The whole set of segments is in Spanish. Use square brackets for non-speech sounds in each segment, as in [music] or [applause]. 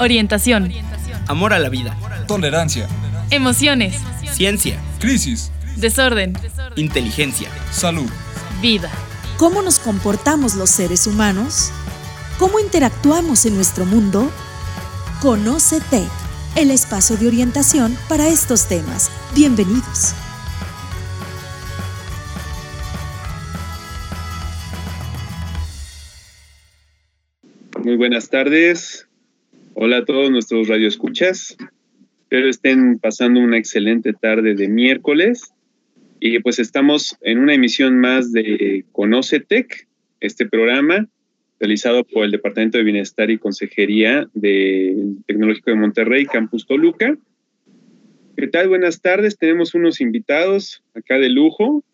Orientación. Amor a la vida. Tolerancia. Emociones. Ciencia. Crisis. Desorden. Inteligencia. Salud. Vida. ¿Cómo nos comportamos los seres humanos? ¿Cómo interactuamos en nuestro mundo? Conócete, el espacio de orientación para estos temas. Bienvenidos. Muy buenas tardes. Hola a todos nuestros radioescuchas. Espero estén pasando una excelente tarde de miércoles. Y pues estamos en una emisión más de Conocetec, este programa realizado por el Departamento de Bienestar y Consejería del Tecnológico de Monterrey, Campus Toluca. ¿Qué tal? Buenas tardes. Tenemos unos invitados acá de lujo.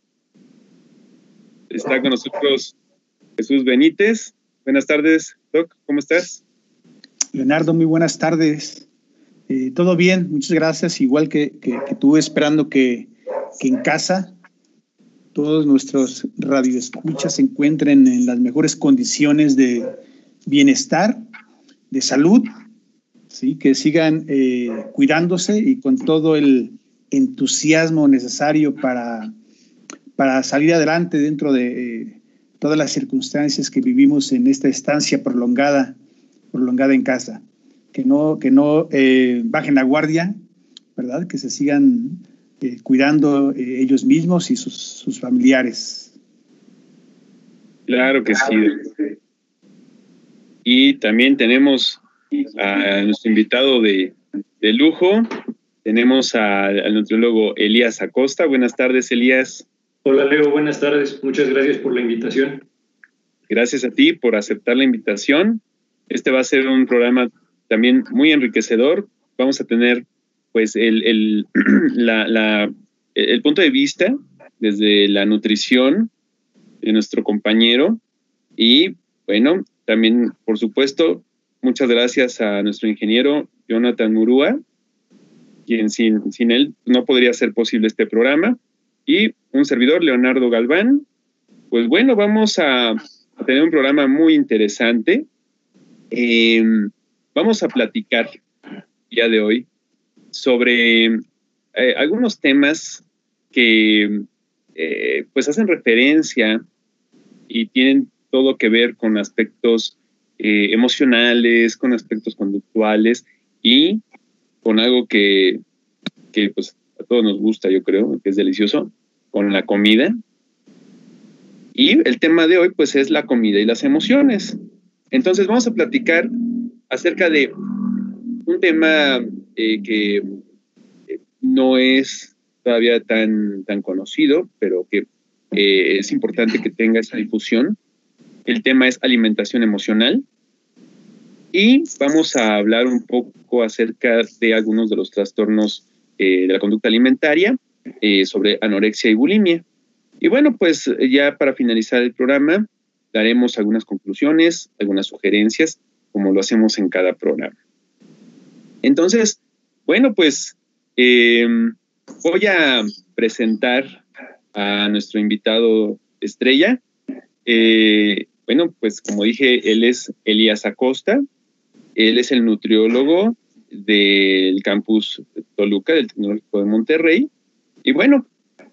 Está con nosotros Jesús Benítez. Buenas tardes, Doc. ¿Cómo estás? Leonardo, muy buenas tardes. Eh, Todo bien, muchas gracias. Igual que, que, que tú, esperando que, que en casa todos nuestros radioescuchas se encuentren en las mejores condiciones de bienestar, de salud, ¿sí? que sigan eh, cuidándose y con todo el entusiasmo necesario para, para salir adelante dentro de eh, todas las circunstancias que vivimos en esta estancia prolongada, prolongada en casa. Que no, que no eh, bajen la guardia, ¿verdad? Que se sigan eh, cuidando eh, ellos mismos y sus, sus, familiares. Claro que sí. Y también tenemos a nuestro invitado de, de lujo, tenemos a, al nutriólogo Elías Acosta. Buenas tardes, Elías. Hola, Leo, buenas tardes. Muchas gracias por la invitación. Gracias a ti por aceptar la invitación. Este va a ser un programa también muy enriquecedor. Vamos a tener pues el, el, [clears throat] la, la, el punto de vista desde la nutrición de nuestro compañero y bueno, también por supuesto, muchas gracias a nuestro ingeniero Jonathan Murúa, quien sin, sin él no podría ser posible este programa, y un servidor, Leonardo Galván. Pues bueno, vamos a, a tener un programa muy interesante. Eh, vamos a platicar día de hoy sobre eh, algunos temas que eh, pues hacen referencia y tienen todo que ver con aspectos eh, emocionales, con aspectos conductuales y con algo que, que pues a todos nos gusta, yo creo, que es delicioso, con la comida. Y el tema de hoy pues es la comida y las emociones. Entonces vamos a platicar acerca de un tema eh, que no es todavía tan, tan conocido, pero que eh, es importante que tenga esa difusión. El tema es alimentación emocional. Y vamos a hablar un poco acerca de algunos de los trastornos eh, de la conducta alimentaria, eh, sobre anorexia y bulimia. Y bueno, pues ya para finalizar el programa, daremos algunas conclusiones, algunas sugerencias, como lo hacemos en cada programa. Entonces, bueno, pues eh, voy a presentar a nuestro invitado estrella. Eh, bueno, pues como dije, él es Elías Acosta. Él es el nutriólogo del campus Toluca, del Tecnológico de Monterrey. Y bueno,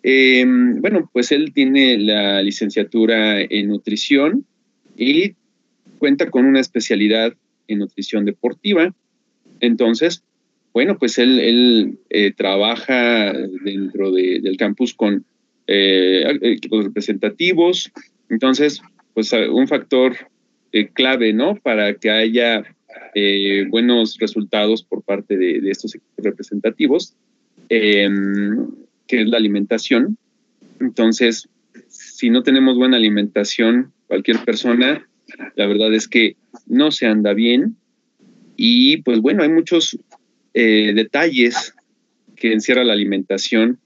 eh, bueno, pues él tiene la licenciatura en nutrición y cuenta con una especialidad en nutrición deportiva. Entonces, bueno, pues él, eh, trabaja dentro de, del campus con eh, equipos representativos. Entonces, pues un factor clave, ¿no? Para que haya buenos resultados por parte de, de estos equipos representativos, em, que es la alimentación. Entonces, si no tenemos buena alimentación, cualquier persona, la verdad es que no se anda bien. Y pues bueno, hay muchos eh, detalles que encierra la alimentación,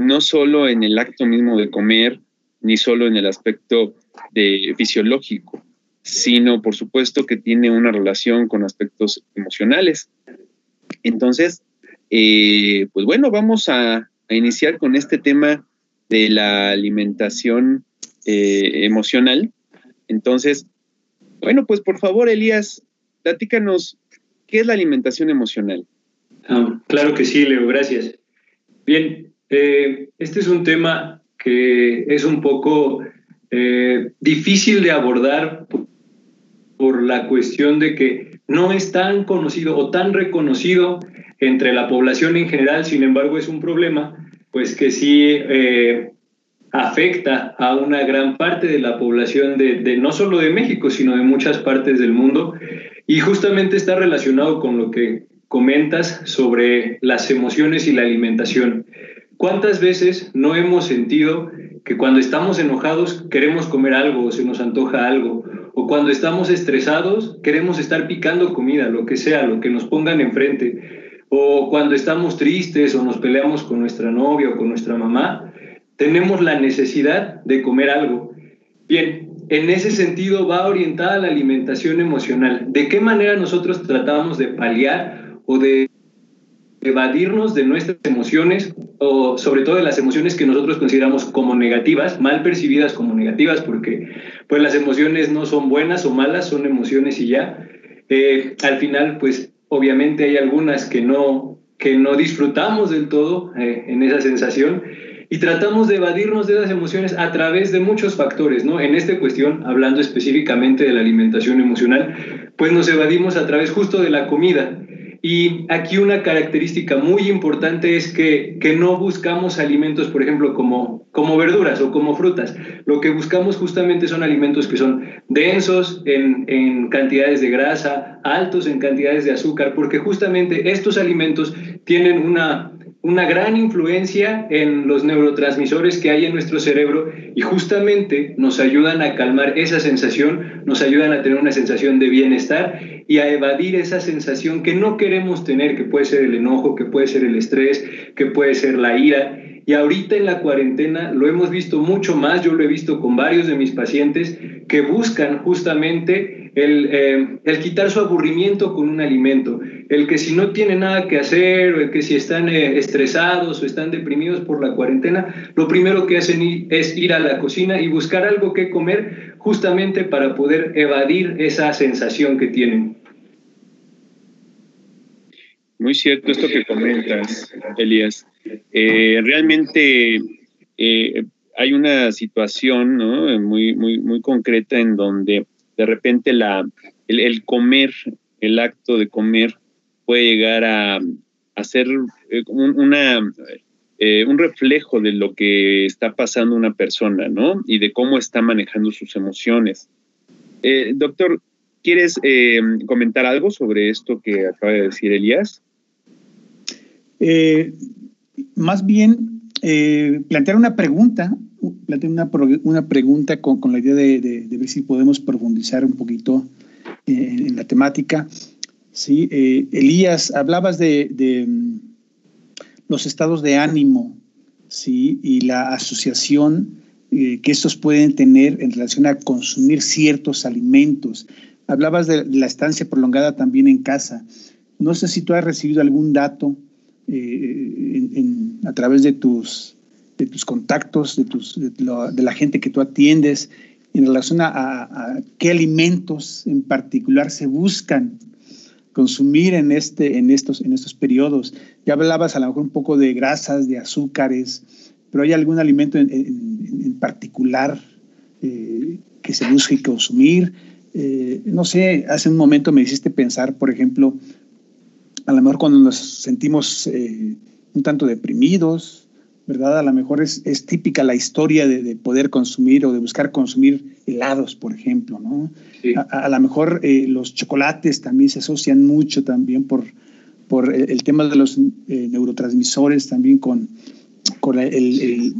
no solo en el acto mismo de comer, ni solo en el aspecto de fisiológico, sino por supuesto que tiene una relación con aspectos emocionales. Entonces, eh, pues bueno, vamos a, a, iniciar con este tema de la alimentación eh, emocional. Entonces, bueno, pues por favor, Elías, platícanos ¿qué es la alimentación emocional? Ah, claro que sí, Leo, gracias. Bien, eh, este es un tema que es un poco eh, difícil de abordar por la cuestión de que no es tan conocido o tan reconocido entre la población en general, sin embargo es un problema, pues que sí eh, afecta a una gran parte de la población de, no solo de México, sino de muchas partes del mundo, y justamente está relacionado con lo que comentas sobre las emociones y la alimentación. ¿Cuántas veces no hemos sentido que cuando estamos enojados queremos comer algo o se nos antoja algo? O cuando estamos estresados queremos estar picando comida, lo que sea, lo que nos pongan enfrente. O cuando estamos tristes o nos peleamos con nuestra novia o con nuestra mamá, tenemos la necesidad de comer algo. Bien, en ese sentido va orientada la alimentación emocional. ¿De qué manera nosotros tratamos de paliar o de evadirnos de nuestras emociones o sobre todo de las emociones que nosotros consideramos como negativas, mal percibidas como negativas, porque pues las emociones no son buenas o malas, son emociones y ya. Eh, al final, pues obviamente hay algunas que no, que no disfrutamos del todo eh, en esa sensación y tratamos de evadirnos de esas emociones a través de muchos factores, ¿no? En esta cuestión, hablando específicamente de la alimentación emocional, pues nos evadimos a través justo de la comida. Y aquí una característica muy importante es que, que, no buscamos alimentos, por ejemplo, como, como verduras o como frutas. Lo que buscamos justamente son alimentos que son densos en, en cantidades de grasa, altos en cantidades de azúcar, porque justamente estos alimentos tienen una, una gran influencia en los neurotransmisores que hay en nuestro cerebro y justamente nos ayudan a calmar esa sensación, nos ayudan a tener una sensación de bienestar y a evadir esa sensación que no queremos tener, que puede ser el enojo, que puede ser el estrés, que puede ser la ira. Y ahorita en la cuarentena lo hemos visto mucho más, yo lo he visto con varios de mis pacientes que buscan justamente el, eh, el quitar su aburrimiento con un alimento, el que si no tiene nada que hacer, o el que si están eh, estresados o están deprimidos por la cuarentena, lo primero que hacen es ir a la cocina y buscar algo que comer justamente para poder evadir esa sensación que tienen. Muy cierto esto que comentas, Elías. Eh, realmente hay una situación muy, muy, muy concreta en donde de repente la, el, comer, el acto de comer, puede llegar a, ser eh, una, un reflejo de lo que está pasando una persona, ¿no? Y de cómo está manejando sus emociones. doctor, ¿quieres comentar algo sobre esto que acaba de decir Elías? Eh, más bien, eh, plantear una pregunta, plantear una, una pregunta con, con, la idea de, de, ver si podemos profundizar un poquito eh, en la temática. Sí, Elías, hablabas de, de, mm, los estados de ánimo, sí, y la asociación que estos pueden tener en relación a consumir ciertos alimentos. Hablabas de la estancia prolongada también en casa. No sé si tú has recibido algún dato eh, a través de tus, de tus contactos, de, tus, de, la gente que tú atiendes, en relación a, qué alimentos en particular se buscan consumir en, este, en, estos, en estos periodos. Ya hablabas a lo mejor un poco de grasas, de azúcares, pero ¿hay algún alimento en, en, particular eh, que se busque consumir? Eh, no sé, hace un momento me hiciste pensar, por ejemplo, a lo mejor cuando nos sentimos eh, un tanto deprimidos, ¿verdad? A lo mejor es, es típica la historia de, de, poder consumir o de buscar consumir helados, por ejemplo, ¿no? Sí. A, a, lo mejor eh, los chocolates también se asocian mucho también por, por el, el tema de los eh, neurotransmisores, también con, con el, el,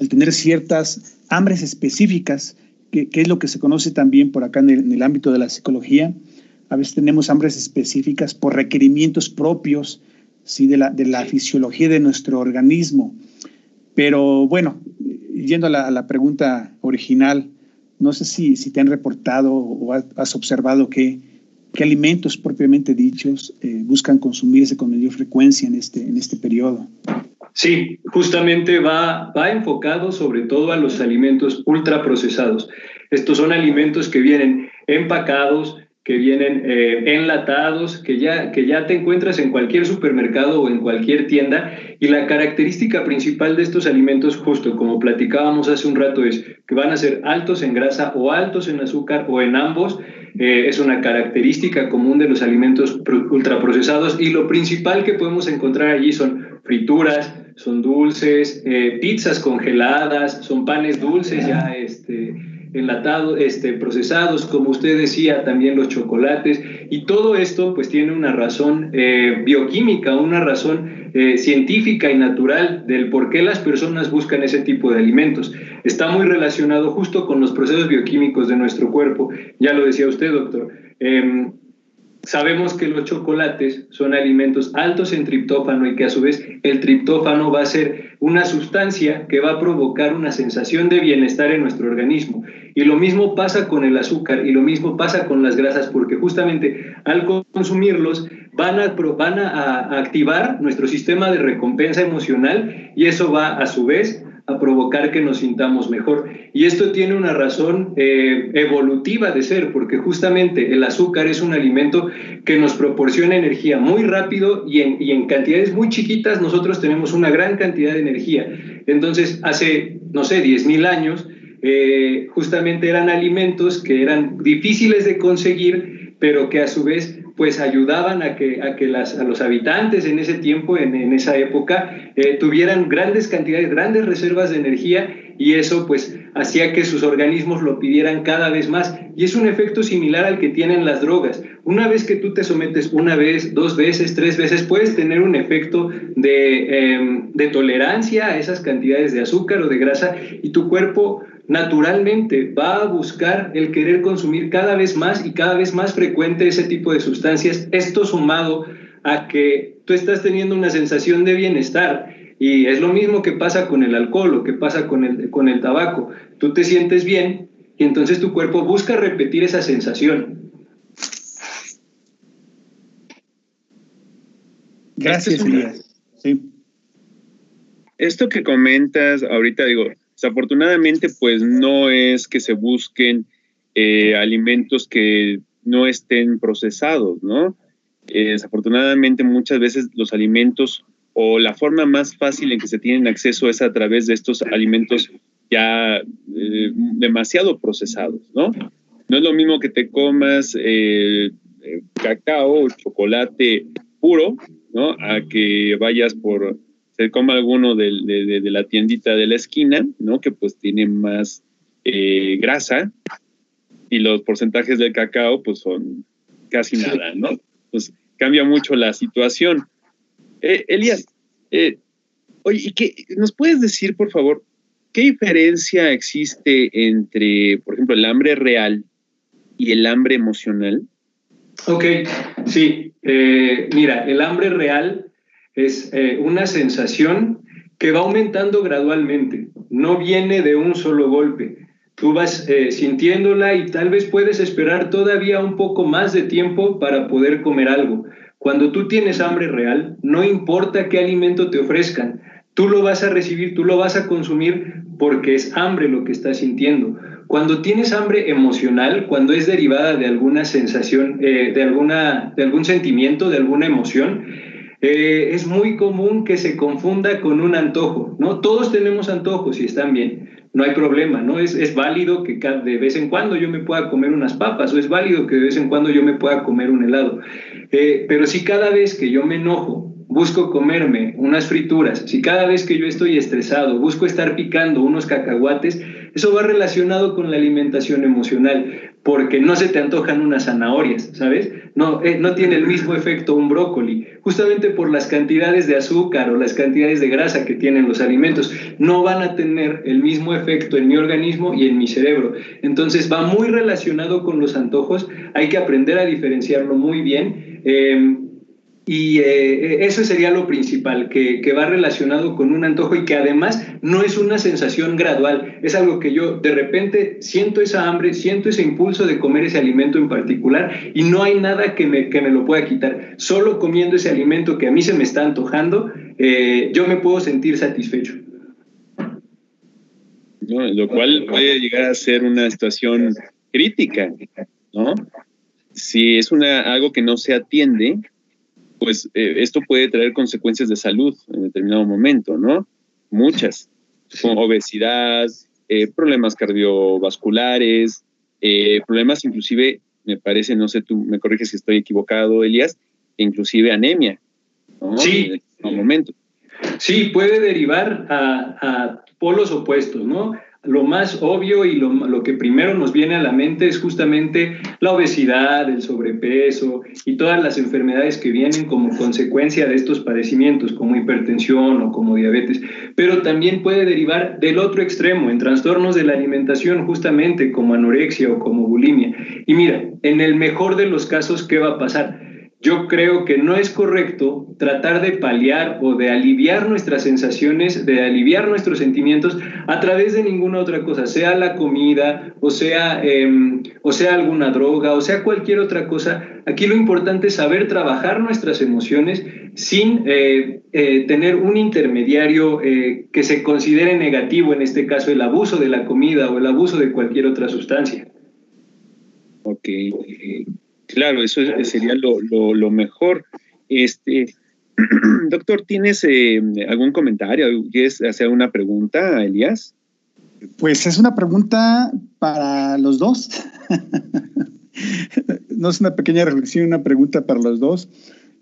el, tener ciertas hambres específicas, que, que, es lo que se conoce también por acá en el, en el ámbito de la psicología, a veces tenemos hambres específicas por requerimientos propios ¿sí? de, la, de la fisiología de nuestro organismo. Pero bueno, yendo a la, a la pregunta original, no sé si, si, te han reportado o has observado que, qué alimentos propiamente dichos eh, buscan consumirse con mayor frecuencia en este, en este periodo. Sí, justamente va, va enfocado sobre todo a los alimentos ultraprocesados. Estos son alimentos que vienen empacados, que vienen eh, enlatados, que ya, que ya te encuentras en cualquier supermercado o en cualquier tienda. Y la característica principal de estos alimentos, justo como platicábamos hace un rato, es que van a ser altos en grasa o altos en azúcar o en ambos. Eh, es una característica común de los alimentos ultraprocesados y lo principal que podemos encontrar allí son frituras, son dulces, eh, pizzas congeladas, son panes dulces ya este, enlatados, este, procesados, como usted decía, también los chocolates, y todo esto pues tiene una razón eh, bioquímica, una razón eh, científica y natural del por qué las personas buscan ese tipo de alimentos. Está muy relacionado justo con los procesos bioquímicos de nuestro cuerpo, ya lo decía usted, doctor. Em, Sabemos que los chocolates son alimentos altos en triptófano y que a su vez el triptófano va a ser una sustancia que va a provocar una sensación de bienestar en nuestro organismo. Y lo mismo pasa con el azúcar y lo mismo pasa con las grasas porque justamente al consumirlos van a, van a activar nuestro sistema de recompensa emocional y eso va a su vez a provocar que nos sintamos mejor. Y esto tiene una razón eh, evolutiva de ser, porque justamente el azúcar es un alimento que nos proporciona energía muy rápido y en, y en cantidades muy chiquitas nosotros tenemos una gran cantidad de energía. Entonces, hace, no sé, 10.000 años, eh, justamente eran alimentos que eran difíciles de conseguir, pero que a su vez pues ayudaban a que, a que las, a los habitantes en ese tiempo, en, en esa época, eh, tuvieran grandes cantidades, grandes reservas de energía y eso pues hacía que sus organismos lo pidieran cada vez más. Y es un efecto similar al que tienen las drogas. Una vez que tú te sometes una vez, dos veces, tres veces, puedes tener un efecto de, em, de tolerancia a esas cantidades de azúcar o de grasa y tu cuerpo naturalmente va a buscar el querer consumir cada vez más y cada vez más frecuente ese tipo de sustancias. Esto sumado a que tú estás teniendo una sensación de bienestar. Y es lo mismo que pasa con el alcohol o que pasa con el, con el tabaco. Tú te sientes bien y entonces tu cuerpo busca repetir esa sensación. Gracias, Elías. Sí. Esto que comentas ahorita, digo, Desafortunadamente, pues no es que se busquen eh, alimentos que no estén procesados, ¿no? Eh, desafortunadamente, muchas veces los alimentos o la forma más fácil en que se tienen acceso es a través de estos alimentos ya eh, demasiado procesados, ¿no? No es lo mismo que te comas cacao o chocolate puro, ¿no? A que vayas por se coma alguno de, de, la tiendita de la esquina, ¿no? Que pues tiene más eh, grasa y los porcentajes del cacao pues son casi nada, ¿no? Pues cambia mucho la situación. Eh, Elías, eh, oye, ¿y qué, nos puedes decir, por favor, qué diferencia existe entre, por ejemplo, el hambre real y el hambre emocional? Ok, sí. mira, el hambre real es eh, una sensación que va aumentando gradualmente, no viene de un solo golpe. Tú vas eh, sintiéndola y tal vez puedes esperar todavía un poco más de tiempo para poder comer algo. Cuando tú tienes hambre real, no importa qué alimento te ofrezcan, tú lo vas a recibir, tú lo vas a consumir porque es hambre lo que estás sintiendo. Cuando tienes hambre emocional, cuando es derivada de alguna sensación, eh, de, alguna, de algún sentimiento, de alguna emoción, eh, es muy común que se confunda con un antojo, ¿no? Todos tenemos antojos y están bien, no hay problema, ¿no? Es, es válido que de vez en cuando yo me pueda comer unas papas o es válido que de vez en cuando yo me pueda comer un helado. Eh, pero si cada vez que yo me enojo busco comerme unas frituras, si cada vez que yo estoy estresado busco estar picando unos cacahuates, eso va relacionado con la alimentación emocional, porque no se te antojan unas zanahorias, ¿sabes? No, eh, no tiene el mismo efecto un brócoli, justamente por las cantidades de azúcar o las cantidades de grasa que tienen los alimentos. No van a tener el mismo efecto en mi organismo y en mi cerebro. Entonces va muy relacionado con los antojos, hay que aprender a diferenciarlo muy bien. Eh, y eh, eso sería lo principal, que, que, va relacionado con un antojo y que además no es una sensación gradual, es algo que yo de repente siento esa hambre, siento ese impulso de comer ese alimento en particular y no hay nada que me, que me lo pueda quitar. Solo comiendo ese alimento que a mí se me está antojando, eh, yo me puedo sentir satisfecho. lo cual puede llegar a ser una situación crítica, ¿no? si es una, algo que no se atiende, pues eh, esto puede traer consecuencias de salud en determinado momento, ¿no? Muchas, como obesidad, eh, problemas cardiovasculares, eh, problemas inclusive, me parece, no sé, tú me corriges si estoy equivocado, Elías, inclusive anemia, ¿no? Sí. En un momento. Sí, puede derivar a, a polos opuestos, ¿no? Lo más obvio y lo, que primero nos viene a la mente es justamente la obesidad, el sobrepeso y todas las enfermedades que vienen como consecuencia de estos padecimientos, como hipertensión o como diabetes. Pero también puede derivar del otro extremo, en trastornos de la alimentación, justamente como anorexia o como bulimia. Y mira, en el mejor de los casos, ¿qué va a pasar? Yo creo que no es correcto tratar de paliar o de aliviar nuestras sensaciones, de aliviar nuestros sentimientos a través de ninguna otra cosa, sea la comida, o sea, em, o sea alguna droga, o sea cualquier otra cosa. Aquí lo importante es saber trabajar nuestras emociones sin eh, eh, tener un intermediario eh, que se considere negativo, en este caso el abuso de la comida o el abuso de cualquier otra sustancia. Ok. Claro, eso sería lo, mejor. Este, [clears throat] doctor, ¿tienes eh, algún comentario? ¿Quieres hacer una pregunta, Elías? Pues es una pregunta para los dos. [laughs] no es una pequeña reflexión, una pregunta para los dos.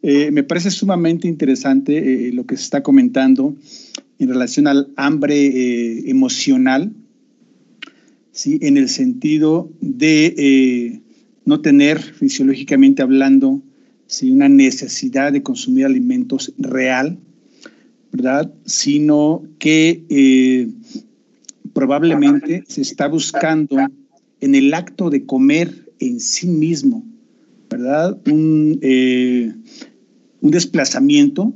Eh, me parece sumamente interesante eh, lo que se está comentando en relación al hambre emocional, ¿sí? en el sentido de no tener fisiológicamente hablando una necesidad de consumir alimentos real, ¿verdad? Sino que eh, probablemente se está buscando en el acto de comer en sí mismo, ¿verdad? Un, eh, un desplazamiento,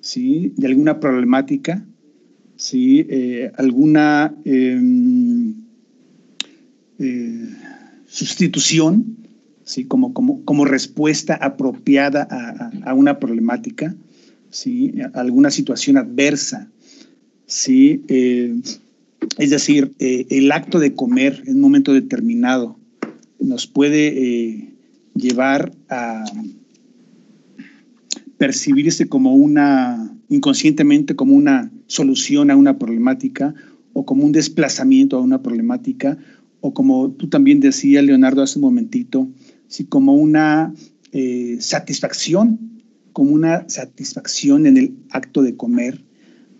¿sí? De alguna problemática, ¿sí? Eh, alguna em, sustitución, ¿sí? como, como, como respuesta apropiada a, una problemática, ¿sí? a alguna situación adversa. ¿sí? Eh, es decir, eh, el acto de comer en un momento determinado nos puede eh, llevar a percibirse como una, inconscientemente como una solución a una problemática o como un desplazamiento a una problemática o como tú también decías, Leonardo, hace un momentito, sí, como una eh, satisfacción, como una satisfacción en el acto de comer,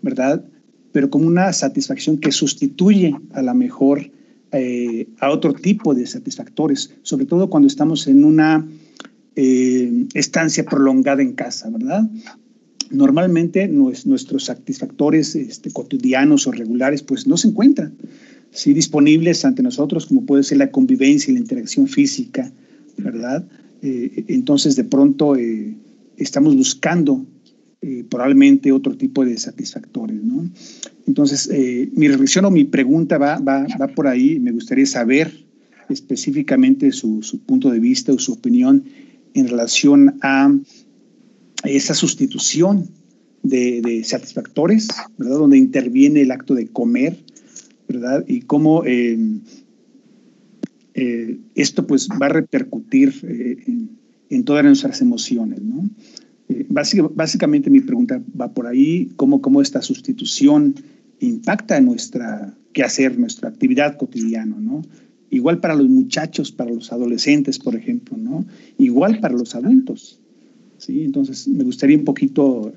¿verdad? Pero como una satisfacción que sustituye a la mejor eh, a otro tipo de satisfactores, sobre todo cuando estamos en una eh, estancia prolongada en casa, ¿verdad? Normalmente nuestros satisfactores este, cotidianos o regulares pues no se encuentran sí disponibles ante nosotros, como puede ser la convivencia y la interacción física, ¿verdad? Eh, entonces, de pronto eh, estamos buscando eh, probablemente otro tipo de satisfactores, ¿no? Entonces, mi reflexión o mi pregunta va, va, va, por ahí. Me gustaría saber específicamente su, su, punto de vista o su opinión en relación a esa sustitución de, de satisfactores, ¿verdad? Donde interviene el acto de comer, ¿verdad? Y cómo eh, esto pues va a repercutir eh, en, todas nuestras emociones, ¿no? básicamente mi pregunta va por ahí, cómo, cómo esta sustitución impacta en nuestra quehacer, nuestra actividad cotidiana, ¿no? Igual para los muchachos, para los adolescentes, por ejemplo, ¿no? Igual para los adultos, ¿sí? Entonces, me gustaría un poquito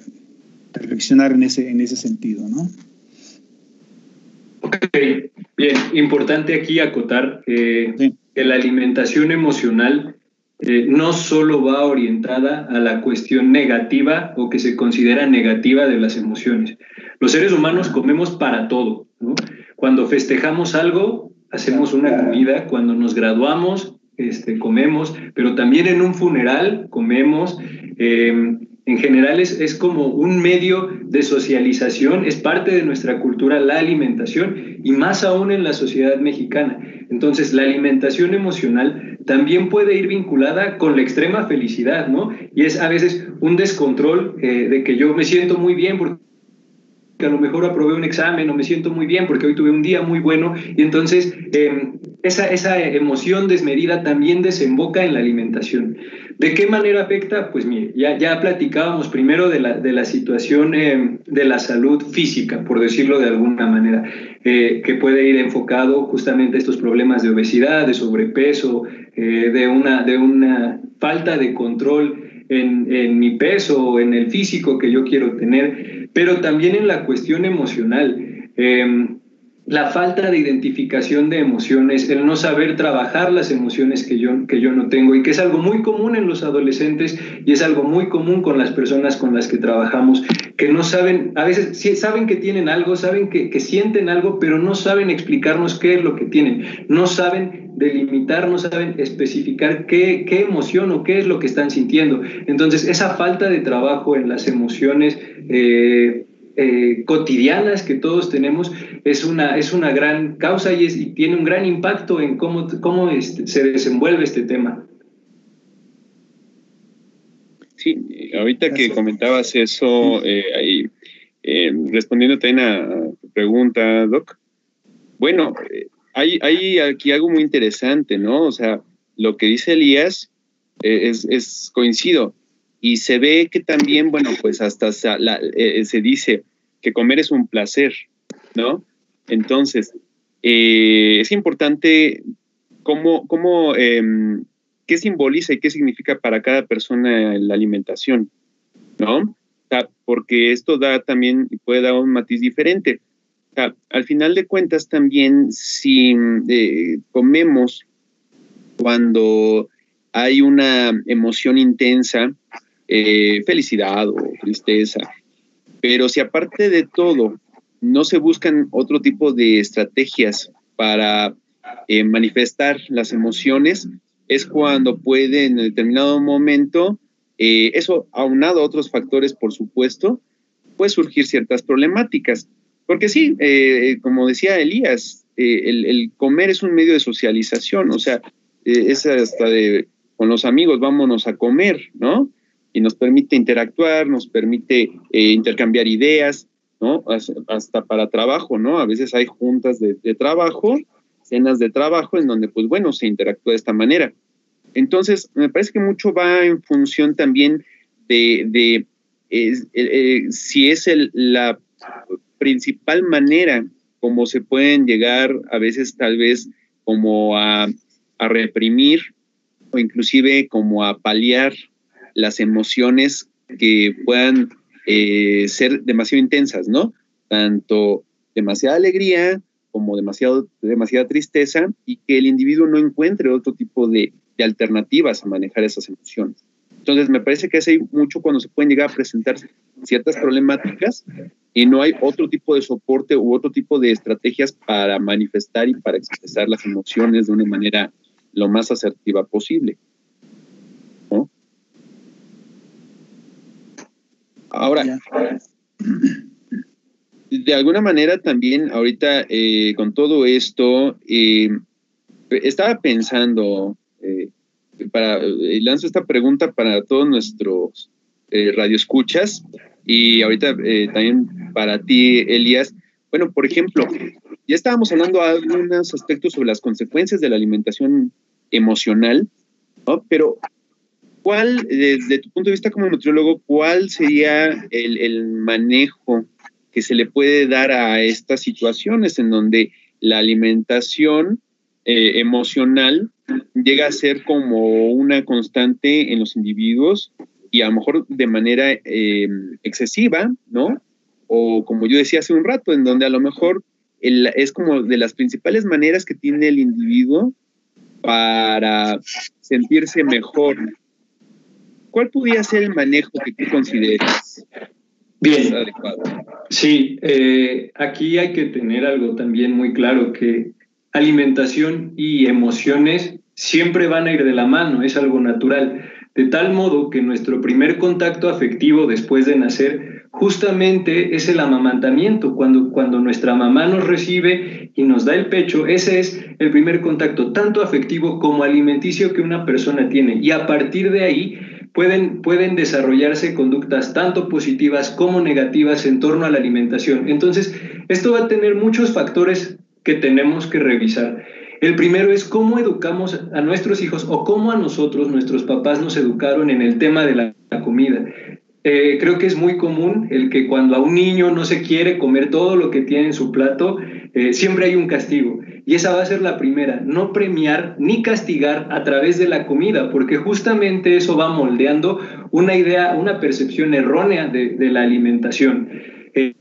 reflexionar en ese, en ese sentido, ¿no? Ok, bien, importante aquí acotar que la alimentación emocional eh, no solo va orientada a la cuestión negativa o que se considera negativa de las emociones. Los seres humanos comemos para todo. Cuando festejamos algo, hacemos una comida. Cuando nos graduamos, este, comemos. Pero también en un funeral comemos. Eh, en general es, es, como un medio de socialización, es parte de nuestra cultura la alimentación y más aún en la sociedad mexicana. Entonces la alimentación emocional también puede ir vinculada con la extrema felicidad, ¿no? Y es a veces un descontrol eh, de que yo me siento muy bien porque que a lo mejor aprobé un examen o me siento muy bien porque hoy tuve un día muy bueno y entonces em, esa, esa emoción desmedida también desemboca en la alimentación. ¿De qué manera afecta? Pues mire, ya, ya platicábamos primero de la, de la situación em, de la salud física, por decirlo de alguna manera, eh, que puede ir enfocado justamente a estos problemas de obesidad, de sobrepeso, eh, de, una, de una falta de control en, en mi peso en el físico que yo quiero tener, pero también en la cuestión emocional. Em, la falta de identificación de emociones, el no saber trabajar las emociones que yo, que yo no tengo y que es algo muy común en los adolescentes y es algo muy común con las personas con las que trabajamos, que no saben, a veces sí saben que tienen algo, saben que, que sienten algo, pero no saben explicarnos qué es lo que tienen, no saben delimitar, no saben especificar qué, qué emoción o qué es lo que están sintiendo. Entonces, esa falta de trabajo en las emociones... Eh, eh, cotidianas que todos tenemos es una, es una gran causa y, es, y tiene un gran impacto en cómo, cómo este, se desenvuelve este tema. Sí, ahorita que comentabas eso, eh, ahí, eh, respondiendo también a tu pregunta, Doc, bueno, eh, hay, hay aquí algo muy interesante, ¿no? O sea, lo que dice Elías eh, es, es coincido. Y se ve que también, bueno, pues hasta se, la, eh, se dice que comer es un placer, ¿no? Entonces, eh, es importante cómo, cómo eh, qué simboliza y qué significa para cada persona la alimentación, ¿no? Porque esto da también, puede dar un matiz diferente. Al final de cuentas también, si eh, comemos cuando hay una emoción intensa, eh, felicidad o tristeza. Pero si aparte de todo no se buscan otro tipo de estrategias para eh, manifestar las emociones, es cuando puede en determinado momento, eh, eso aunado a otros factores, por supuesto, puede surgir ciertas problemáticas. Porque sí, eh, como decía Elías, el, el, comer es un medio de socialización, o sea, es hasta de con los amigos, vámonos a comer, ¿no? Y nos permite interactuar, nos permite eh, intercambiar ideas. Hasta para trabajo, ¿no? A veces hay juntas de, trabajo, cenas de trabajo, en donde, pues bueno, se interactúa de esta manera. Entonces, me parece que mucho va en función también de, eh, eh, si es la principal manera como se pueden llegar a veces tal vez como a, a reprimir o inclusive como a paliar las emociones que puedan eh, ser demasiado intensas, ¿no? Tanto demasiada alegría como demasiado, demasiada tristeza y que el individuo no encuentre otro tipo de, alternativas a manejar esas emociones. Entonces, me parece que hace mucho cuando se pueden llegar a presentar ciertas problemáticas y no hay otro tipo de soporte u otro tipo de estrategias para manifestar y para expresar las emociones de una manera lo más asertiva posible. Ahora, de alguna manera también ahorita eh, con todo esto, eh, estaba pensando, eh, para, lanzo esta pregunta para todos nuestros radioescuchas y ahorita también para ti, Elías. Bueno, por ejemplo, ya estábamos hablando de algunos aspectos sobre las consecuencias de la alimentación emocional, ¿no? pero ¿cuál, desde tu punto de vista como nutriólogo, cuál sería el, el, manejo que se le puede dar a estas situaciones en donde la alimentación eh, emocional llega a ser como una constante en los individuos y a lo mejor de manera eh, excesiva, ¿no? O como yo decía hace un rato, en donde a lo mejor es como de las principales maneras que tiene el individuo para sentirse mejor, ¿cuál podría ser el manejo que tú consideras? Bien, sí, eh, aquí hay que tener algo también muy claro, que alimentación y emociones siempre van a ir de la mano, es algo natural, de tal modo que nuestro primer contacto afectivo después de nacer justamente es el amamantamiento, cuando, cuando nuestra mamá nos recibe y nos da el pecho, ese es el primer contacto, tanto afectivo como alimenticio que una persona tiene. Y a partir de ahí pueden, pueden desarrollarse conductas tanto positivas como negativas en torno a la alimentación. Entonces, esto va a tener muchos factores que tenemos que revisar. El primero es cómo educamos a nuestros hijos o cómo a nosotros, nuestros papás, nos educaron en el tema de la, comida. Eh, creo que es muy común el que cuando a un niño no se quiere comer todo lo que tiene en su plato, eh, siempre hay un castigo. Y esa va a ser la primera, no premiar ni castigar a través de la comida, porque justamente eso va moldeando una idea, una percepción errónea de, la alimentación. Eh,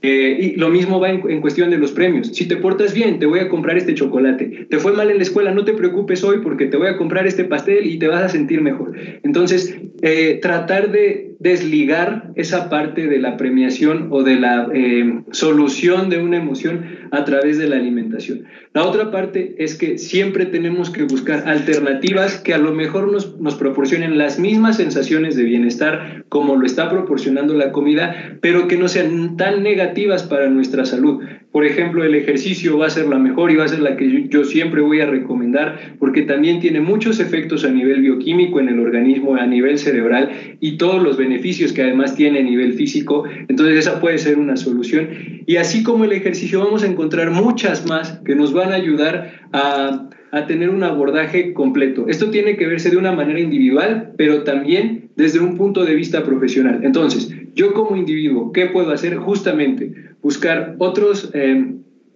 eh, y lo mismo va en, cuestión de los premios. Si te portas bien, te voy a comprar este chocolate. Te fue mal en la escuela, no te preocupes hoy porque te voy a comprar este pastel y te vas a sentir mejor. Entonces, eh, tratar de desligar esa parte de la premiación o de la eh, solución de una emoción a través de la alimentación. La otra parte es que siempre tenemos que buscar alternativas que a lo mejor nos, nos proporcionen las mismas sensaciones de bienestar como lo está proporcionando la comida, pero que no sean tan negativas para nuestra salud. Por ejemplo, el ejercicio va a ser la mejor y va a ser la que yo, siempre voy a recomendar porque también tiene muchos efectos a nivel bioquímico en el organismo, a nivel cerebral y todos los beneficios que además tiene a nivel físico. Entonces esa puede ser una solución. Y así como el ejercicio vamos a encontrar muchas más que nos van a ayudar a, a tener un abordaje completo. Esto tiene que verse de una manera individual, pero también desde un punto de vista profesional. Entonces, yo como individuo, ¿qué puedo hacer? Justamente buscar otros, eh,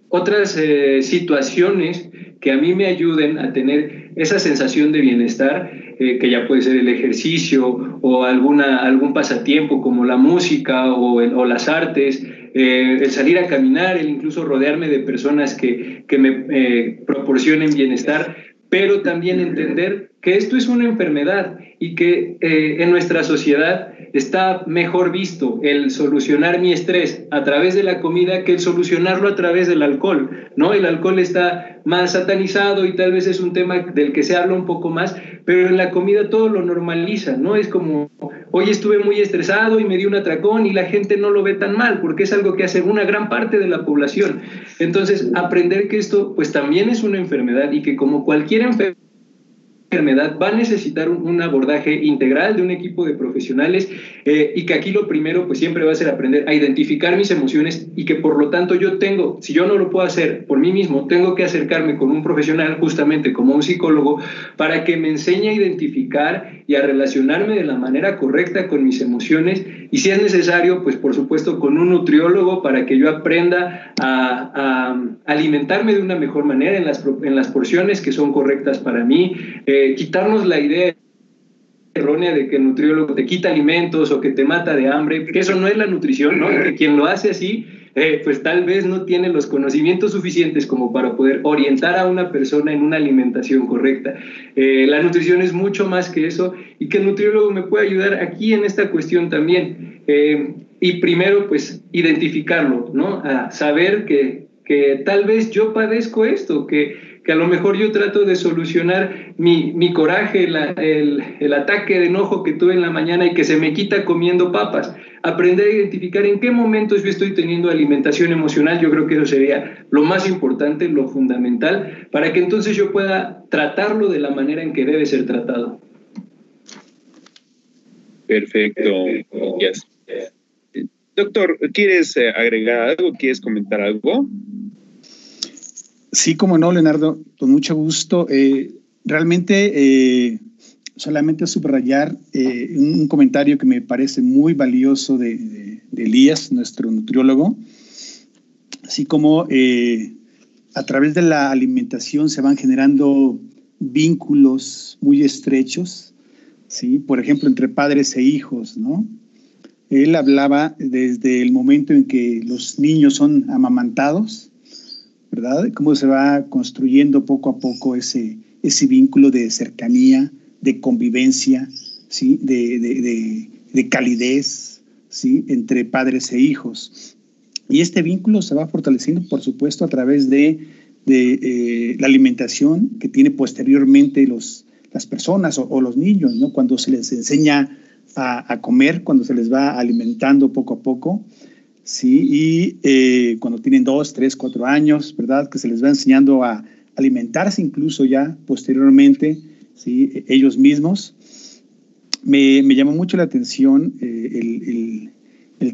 otras eh, situaciones que a mí me ayuden a tener esa sensación de bienestar, eh, que ya puede ser el ejercicio o alguna, algún pasatiempo como la música o, o las artes, el salir a caminar, el incluso rodearme de personas que, que me proporcionen bienestar, pero también entender que esto es una enfermedad y que eh, en nuestra sociedad está mejor visto el solucionar mi estrés a través de la comida que el solucionarlo a través del alcohol, ¿no? El alcohol está más satanizado y tal vez es un tema del que se habla un poco más, pero en la comida todo lo normaliza, ¿no? Es como, hoy estuve muy estresado y me di un atracón y la gente no lo ve tan mal, porque es algo que hace una gran parte de la población. Entonces, aprender que esto pues también es una enfermedad y que como cualquier enfermedad, enfermedad va a necesitar un, abordaje integral de un equipo de profesionales eh, y que aquí lo primero pues siempre va a ser aprender a identificar mis emociones y que por lo tanto yo tengo, si yo no lo puedo hacer por mí mismo, tengo que acercarme con un profesional justamente como un psicólogo para que me enseñe a identificar y a relacionarme de la manera correcta con mis emociones y si es necesario pues por supuesto con un nutriólogo para que yo aprenda a, alimentarme de una mejor manera en las, en las porciones que son correctas para mí. Eh, quitarnos la idea errónea de que el nutriólogo te quita alimentos o que te mata de hambre, que eso no es la nutrición, ¿no? Que quien lo hace así, eh, pues tal vez no tiene los conocimientos suficientes como para poder orientar a una persona en una alimentación correcta. Eh, la nutrición es mucho más que eso y que el nutriólogo me puede ayudar aquí en esta cuestión también. Eh, y primero, pues, identificarlo, ¿no? Saber que, que tal vez yo padezco esto, que que a lo mejor yo trato de solucionar mi, mi coraje, el, el, ataque de enojo que tuve en la mañana y que se me quita comiendo papas. Aprender a identificar en qué momentos yo estoy teniendo alimentación emocional, yo creo que eso sería lo más importante, lo fundamental, para que entonces yo pueda tratarlo de la manera en que debe ser tratado. Perfecto. Doctor, ¿quieres eh, agregar algo? ¿Quieres comentar algo? Sí, como no, Leonardo, con mucho gusto. Eh, realmente, eh, solamente subrayar eh, un comentario que me parece muy valioso de, Elías, nuestro nutriólogo, así como a través de la alimentación se van generando vínculos muy estrechos, ¿sí? por ejemplo, entre padres e hijos, ¿no? Él hablaba desde el momento en que los niños son amamantados, ¿verdad? Cómo se va construyendo poco a poco ese, vínculo de cercanía, de convivencia, ¿sí? De, de, de, calidez, ¿sí? Entre padres e hijos. Y este vínculo se va fortaleciendo, por supuesto, a través de, eh, la alimentación que tiene posteriormente los, las personas o, los niños. Cuando se les enseña a, comer, cuando se les va alimentando poco a poco, ¿sí? Y eh, cuando tienen dos, tres, cuatro años, ¿verdad? Que se les va enseñando a alimentarse incluso ya posteriormente, ¿sí? Ellos mismos. me, llamó mucho la atención el,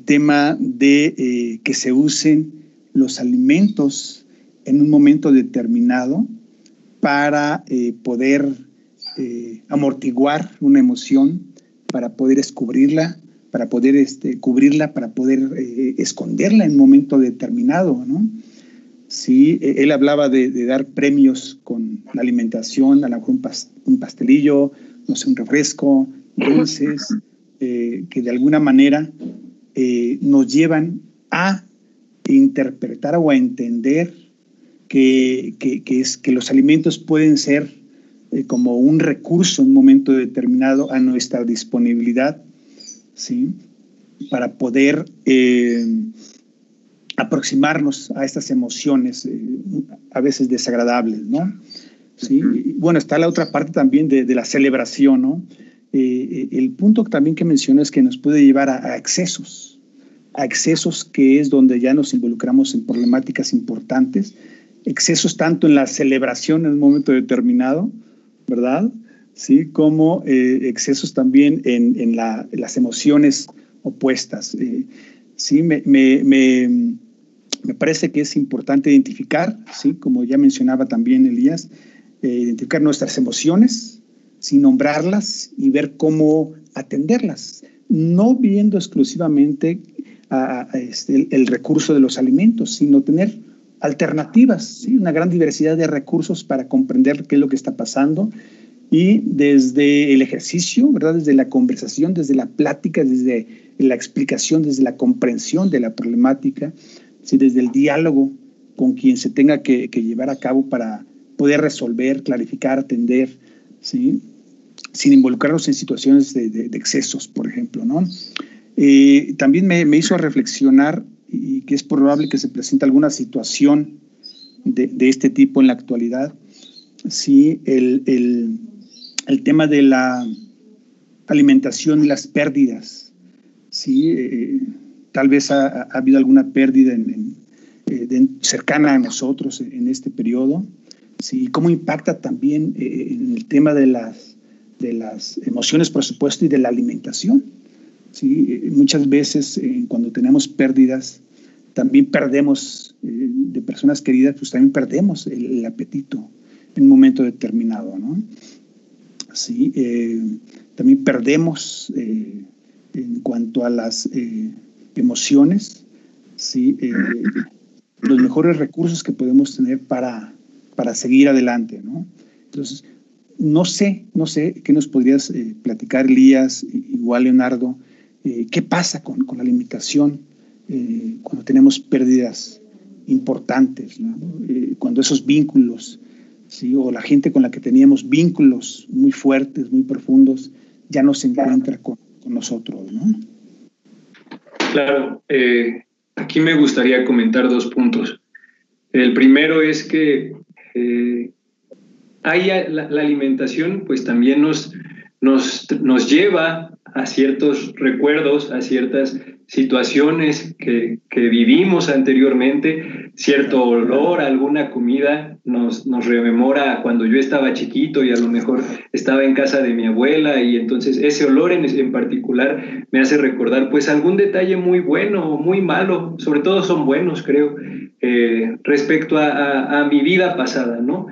tema de que se usen los alimentos en un momento determinado para poder amortiguar una emoción, para poder descubrirla, para poder este, cubrirla, para poder eh, esconderla en un momento determinado, ¿no? Sí, e, él hablaba de, dar premios con la alimentación, a lo mejor un, pastelillo, no sé, un refresco, dulces, eh, que de alguna manera eh, nos llevan a interpretar o a entender que, que, los alimentos pueden ser como un recurso en un momento determinado a nuestra disponibilidad ¿sí? Para poder eh, aproximarnos a estas emociones eh, a veces desagradables, ¿no? ¿Sí? bueno, está la otra parte también de, la celebración, ¿no? Eh, el punto también que menciono es que nos puede llevar a, excesos, a excesos que es donde ya nos involucramos en problemáticas importantes, excesos tanto en la celebración en un momento determinado, ¿verdad? ¿Sí? como eh, excesos también en, las emociones opuestas. Eh, sí, me, parece que es importante identificar, ¿sí? como ya mencionaba también Elías, eh, identificar nuestras emociones, sin nombrarlas y ver cómo atenderlas, no viendo exclusivamente este, el, recurso de los alimentos, sino tener alternativas, ¿sí? una gran diversidad de recursos para comprender qué es lo que está pasando y desde el ejercicio, ¿verdad? Desde la conversación, desde la plática, desde la explicación, desde la comprensión de la problemática, ¿sí? desde el diálogo con quien se tenga que, llevar a cabo para poder resolver, clarificar, atender, ¿sí? sin involucrarnos en situaciones de, excesos, por ejemplo. ¿no? Eh, también me, hizo reflexionar y que es probable que se presente alguna situación de, este tipo en la actualidad, sí, el, el el tema de la alimentación y las pérdidas. ¿sí? Eh, tal vez ha, habido alguna pérdida eh, cercana a nosotros en este periodo. ¿sí? ¿Cómo impacta también eh, en el tema de las, de las emociones, por supuesto, y de la alimentación? ¿sí? Muchas veces cuando tenemos pérdidas, también perdemos de personas queridas, pues también perdemos el, el apetito en un momento determinado, ¿no? ¿Sí? Eh, también perdemos eh, en cuanto a las eh, emociones, ¿sí? los mejores recursos que podemos tener para, para seguir adelante. ¿no? Entonces, no sé, no sé qué nos podrías platicar, Elías, igual Leonardo, qué pasa con, con la limitación cuando tenemos pérdidas importantes, cuando esos vínculos ¿sí? o la gente con la que teníamos vínculos muy fuertes, muy profundos, ya no se encuentra con, nosotros. ¿no? Claro, eh, aquí me gustaría comentar dos puntos. El primero es que eh, la, alimentación pues también nos, nos, nos lleva a ciertos recuerdos, a ciertas situaciones que, que, vivimos anteriormente, cierto olor alguna comida nos, nos rememora cuando yo estaba chiquito y a lo mejor estaba en casa de mi abuela y entonces ese olor en, en particular me hace recordar pues algún detalle muy bueno o muy malo, sobre todo son buenos creo, eh, respecto a, a, mi vida pasada, ¿no?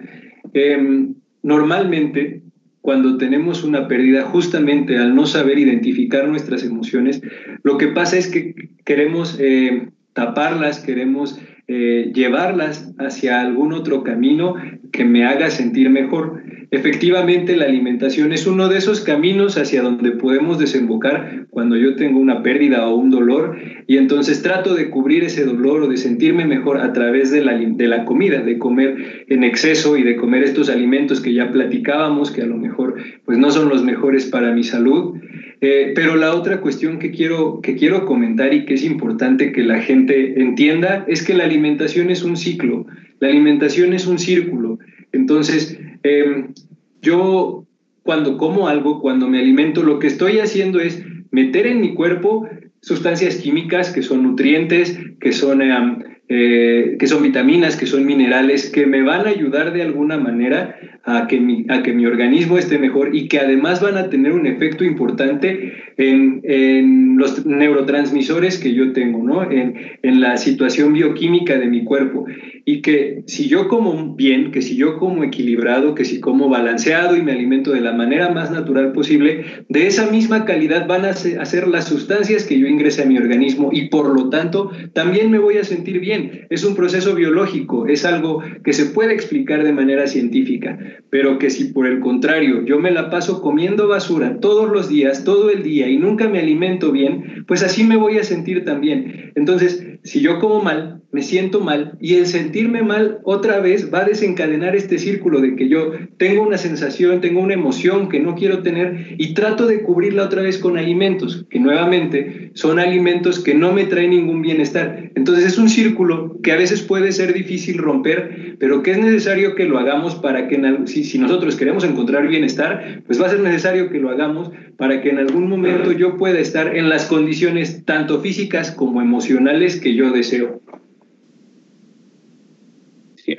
Em, normalmente cuando tenemos una pérdida, justamente al no saber identificar nuestras emociones, lo que pasa es que queremos eh, taparlas, queremos eh, llevarlas hacia algún otro camino que me haga sentir mejor. Efectivamente, la alimentación es uno de esos caminos hacia donde podemos desembocar cuando yo tengo una pérdida o un dolor y entonces trato de cubrir ese dolor o de sentirme mejor a través de la, de la comida, de comer en exceso y de comer estos alimentos que ya platicábamos, que a lo mejor pues no son los mejores para mi salud. Eh, pero la otra cuestión que quiero, que quiero comentar y que es importante que la gente entienda es que la alimentación es un ciclo, la alimentación es un círculo. Entonces, em, yo cuando como algo, cuando me alimento, lo que estoy haciendo es meter en mi cuerpo sustancias químicas que son nutrientes, que son, em, eh, que son vitaminas, que son minerales, que me van a ayudar de alguna manera a que, mi, a que mi organismo esté mejor y que además van a tener un efecto importante en, en los neurotransmisores que yo tengo, ¿no? En, en, la situación bioquímica de mi cuerpo. Y que si yo como bien, que si yo como equilibrado, que si como balanceado y me alimento de la manera más natural posible, de esa misma calidad van a ser las sustancias que yo ingrese a mi organismo y por lo tanto también me voy a sentir bien. Es un proceso biológico, es algo que se puede explicar de manera científica, pero que si por el contrario yo me la paso comiendo basura todos los días, todo el día y nunca me alimento bien, pues así me voy a sentir también. Entonces, si yo como mal, me siento mal y el sentirme mal otra vez va a desencadenar este círculo de que yo tengo una sensación, tengo una emoción que no quiero tener y trato de cubrirla otra vez con alimentos, que nuevamente son alimentos que no me traen ningún bienestar. Entonces es un círculo que a veces puede ser difícil romper, pero que es necesario que lo hagamos para que si, si nosotros queremos encontrar bienestar, pues va a ser necesario que lo hagamos para que en algún momento yo pueda estar en las condiciones tanto físicas como emocionales que yo deseo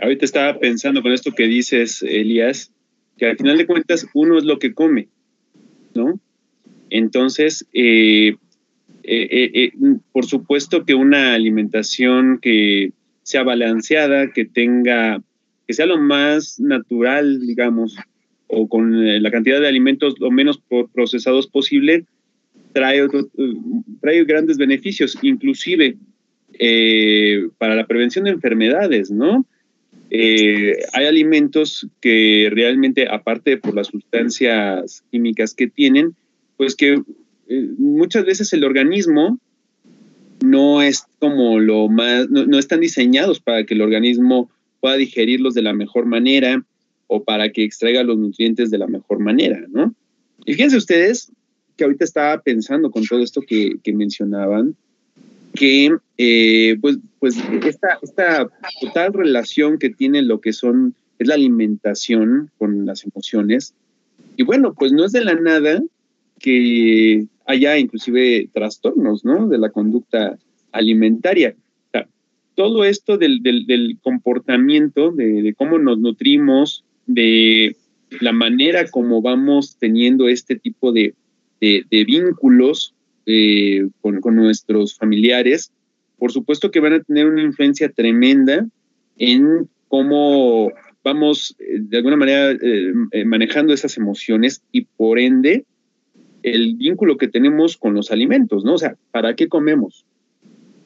ahorita estaba pensando con esto que dices, Elías, que al final de cuentas uno es lo que come, ¿no? Entonces, eh, eh, eh, por supuesto que una alimentación que sea balanceada, que tenga, que sea lo más natural, digamos, o con la cantidad de alimentos lo menos procesados posible, trae, trae grandes beneficios, inclusive para la prevención de enfermedades, ¿no? Eh, hay alimentos que realmente, aparte por las sustancias químicas que tienen, pues que eh, muchas veces el organismo no es como lo más, no, están diseñados para que el organismo pueda digerirlos de la mejor manera o para que extraiga los nutrientes de la mejor manera, ¿no? Y fíjense ustedes que ahorita estaba pensando con todo esto que, que mencionaban, que eh, pues, pues esta, esta total relación que tiene lo que son, es la alimentación con las emociones. Y bueno, pues no es de la nada que haya inclusive trastornos, ¿no? De la conducta alimentaria. todo esto del, comportamiento, de, cómo nos nutrimos, de la manera como vamos teniendo este tipo de, de vínculos eh, con, nuestros familiares, por supuesto que van a tener una influencia tremenda en cómo vamos eh, de alguna manera eh, manejando esas emociones y por ende el vínculo que tenemos con los alimentos, ¿no? O sea, ¿para qué comemos?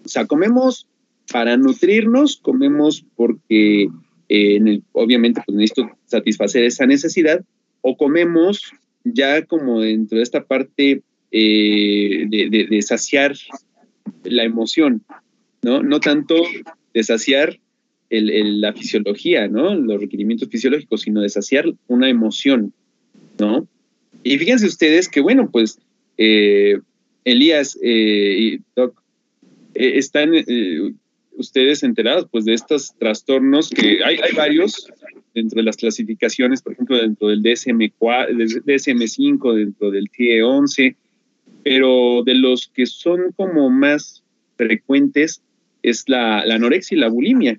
O sea, comemos para nutrirnos, comemos porque el, obviamente pues necesito satisfacer esa necesidad, o comemos ya como dentro de esta parte eh, de, saciar la emoción, ¿no? No tanto de saciar la fisiología, ¿no? Los requerimientos fisiológicos, sino de saciar una emoción, ¿no? Y fíjense ustedes que, bueno, pues eh, Elías eh, y Doc, están ustedes enterados pues de estos trastornos que hay, hay varios dentro de las clasificaciones, por ejemplo, dentro del DSM-4, DSM-5, dentro del TIE-11, pero de los que son como más frecuentes es la, anorexia y la bulimia,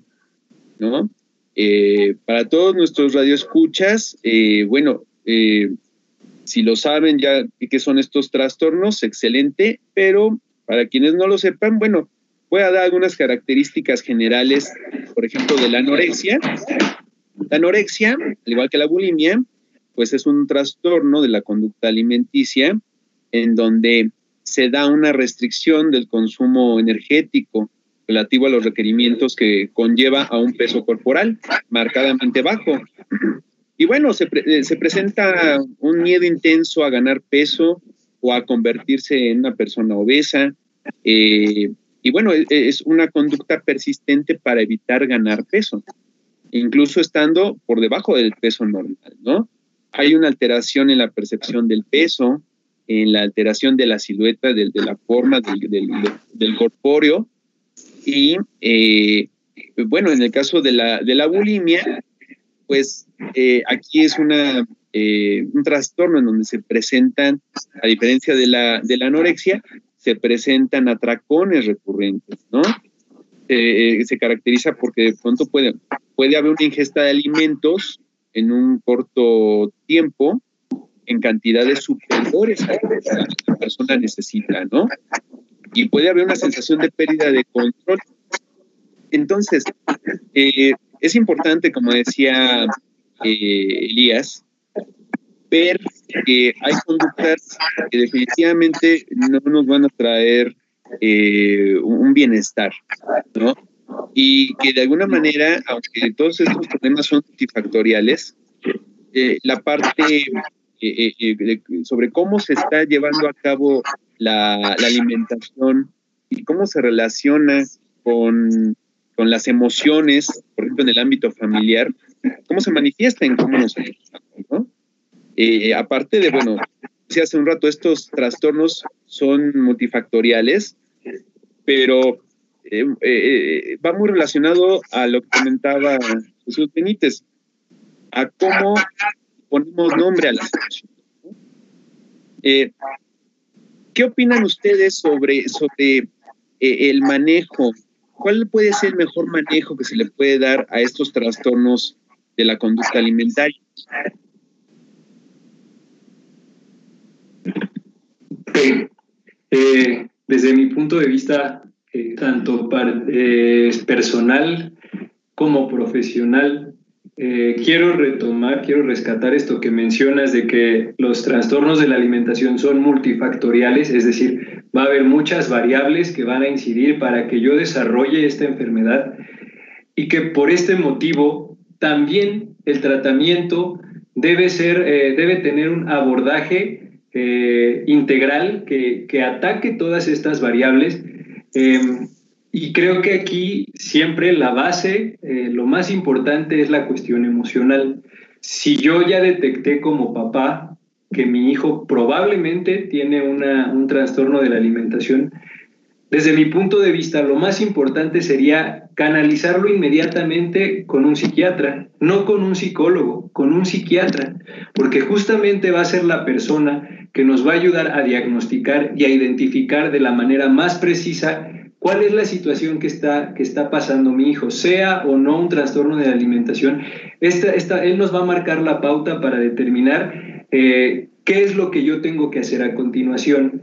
¿no? Eh, para todos nuestros radioescuchas, eh, bueno, eh, si lo saben ya qué son estos trastornos, excelente, pero para quienes no lo sepan, bueno, voy a dar algunas características generales, por ejemplo, de la anorexia. La anorexia, al igual que la bulimia, pues es un trastorno de la conducta alimenticia en donde se da una restricción del consumo energético relativo a los requerimientos que conlleva a un peso corporal marcadamente bajo. Y bueno, se, eh, presenta un miedo intenso a ganar peso o a convertirse en una persona obesa. Eh, y bueno, e, e, es una conducta persistente para evitar ganar peso, incluso estando por debajo del peso normal, ¿no? Hay una alteración en la percepción del peso, en la alteración de la silueta, de, de la forma del, del, corpóreo. Y eh, bueno, en el caso de la, de la bulimia, pues eh, aquí es eh, un trastorno en donde se presentan, a diferencia de la, anorexia, se presentan atracones recurrentes, ¿no? se caracteriza porque de pronto puede, puede haber una ingesta de alimentos en un corto tiempo en cantidades superiores a lo que la persona necesita, ¿no? Y puede haber una sensación de pérdida de control. Entonces, eh, es importante, como decía eh, Elías, ver que hay conductas que definitivamente no nos van a traer eh, un bienestar, ¿no? Y que de alguna manera, aunque todos estos problemas son multifactoriales, eh, la parte sobre cómo se está llevando a cabo la, la, alimentación y cómo se relaciona con, con las emociones, por ejemplo, en el ámbito familiar, cómo se manifiesta en cómo nos ¿no? Eh, aparte de, bueno, decía hace un rato, estos trastornos son multifactoriales, pero eh, eh, va muy relacionado a lo que comentaba Jesús Benítez, a cómo ponemos nombre a las emociones. ¿Qué opinan ustedes sobre, sobre el manejo? ¿Cuál puede ser el mejor manejo que se le puede dar a estos trastornos de la conducta alimentaria? Eh, desde mi punto de vista, eh, tanto eh, personal como profesional, quiero retomar, quiero rescatar esto que mencionas de que los trastornos de la alimentación son multifactoriales, es decir, va a haber muchas variables que van a incidir para que yo desarrolle esta enfermedad y que por este motivo también el tratamiento debe ser, debe tener un abordaje eh, integral que, que, ataque todas estas variables. Eh, y creo que aquí siempre la base, eh, lo más importante es la cuestión emocional. Si yo ya detecté como papá que mi hijo probablemente tiene una, un trastorno de la alimentación, desde mi punto de vista, lo más importante sería canalizarlo inmediatamente con un psiquiatra, no con un psicólogo, con un psiquiatra, porque justamente va a ser la persona que nos va a ayudar a diagnosticar y a identificar de la manera más precisa cuál es la situación que está, que está pasando mi hijo, sea o no un trastorno de la alimentación. Esta, esta, él nos va a marcar la pauta para determinar eh, qué es lo que yo tengo que hacer a continuación.